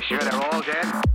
sure they're all dead?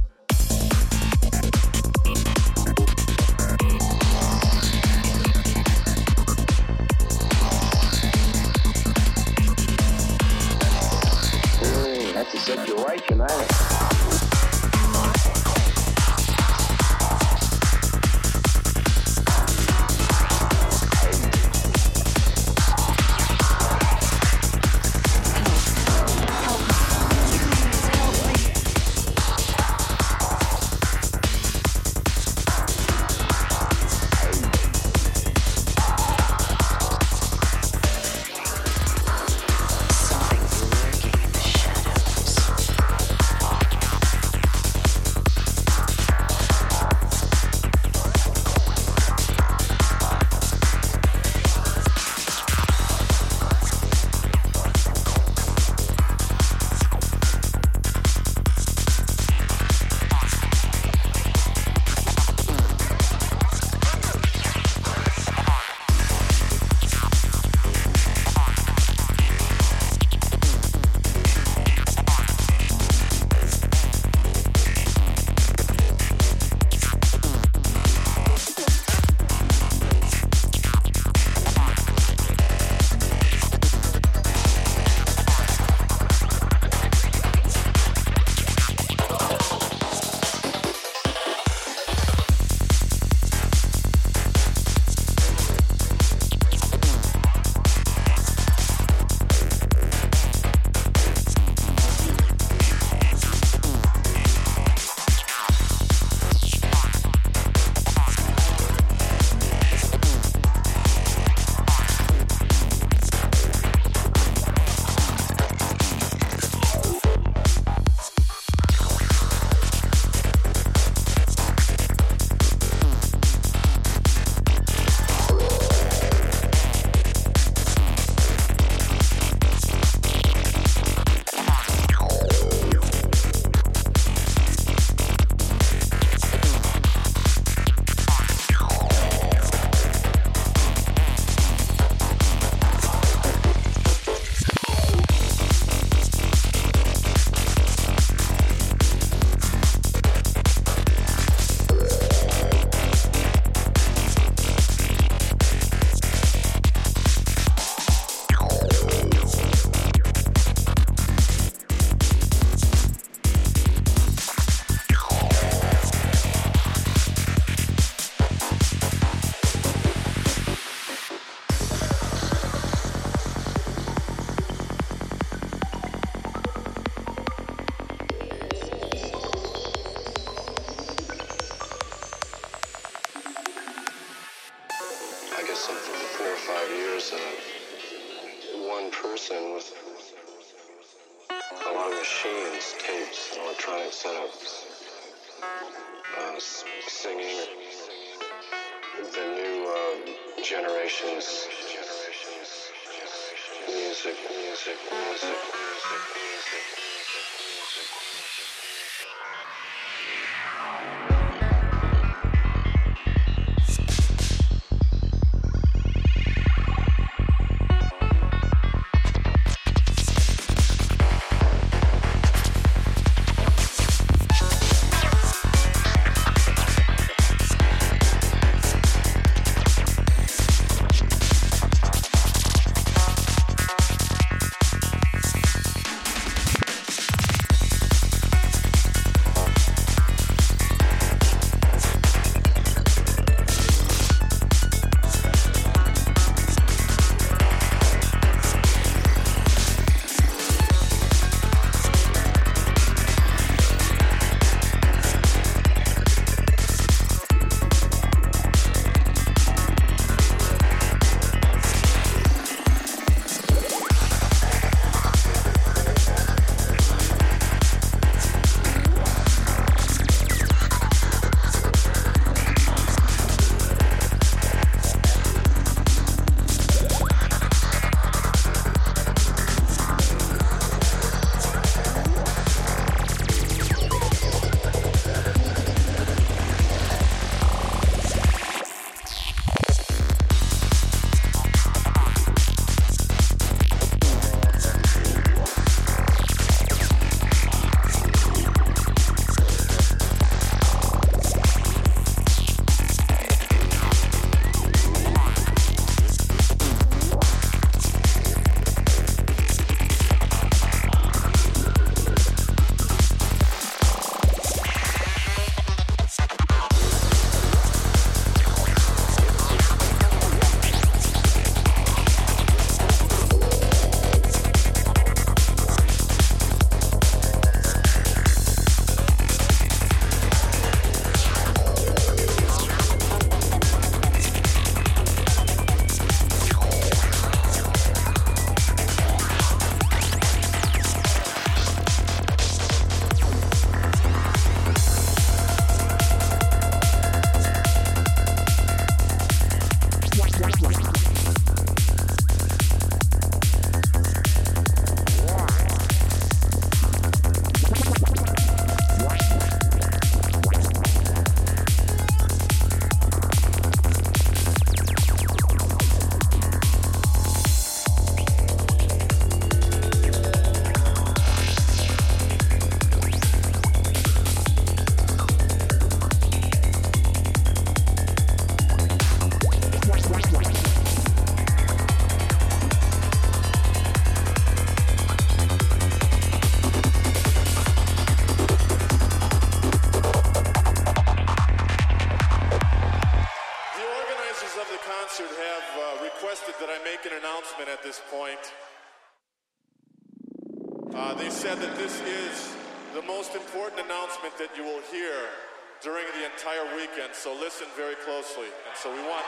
So listen very closely. And so we want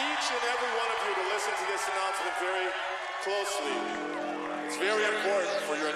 each and every one of you to listen to this announcement very closely. It's very important for your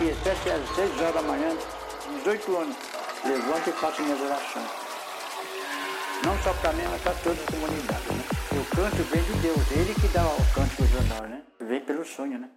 Aqui, até às 6 horas da manhã, 18 anos, levanto e faço minhas orações. Não só para mim, mas para toda a comunidade, né? O canto vem de Deus, Ele que dá o cântico de nós, né? Vem pelo sonho, né?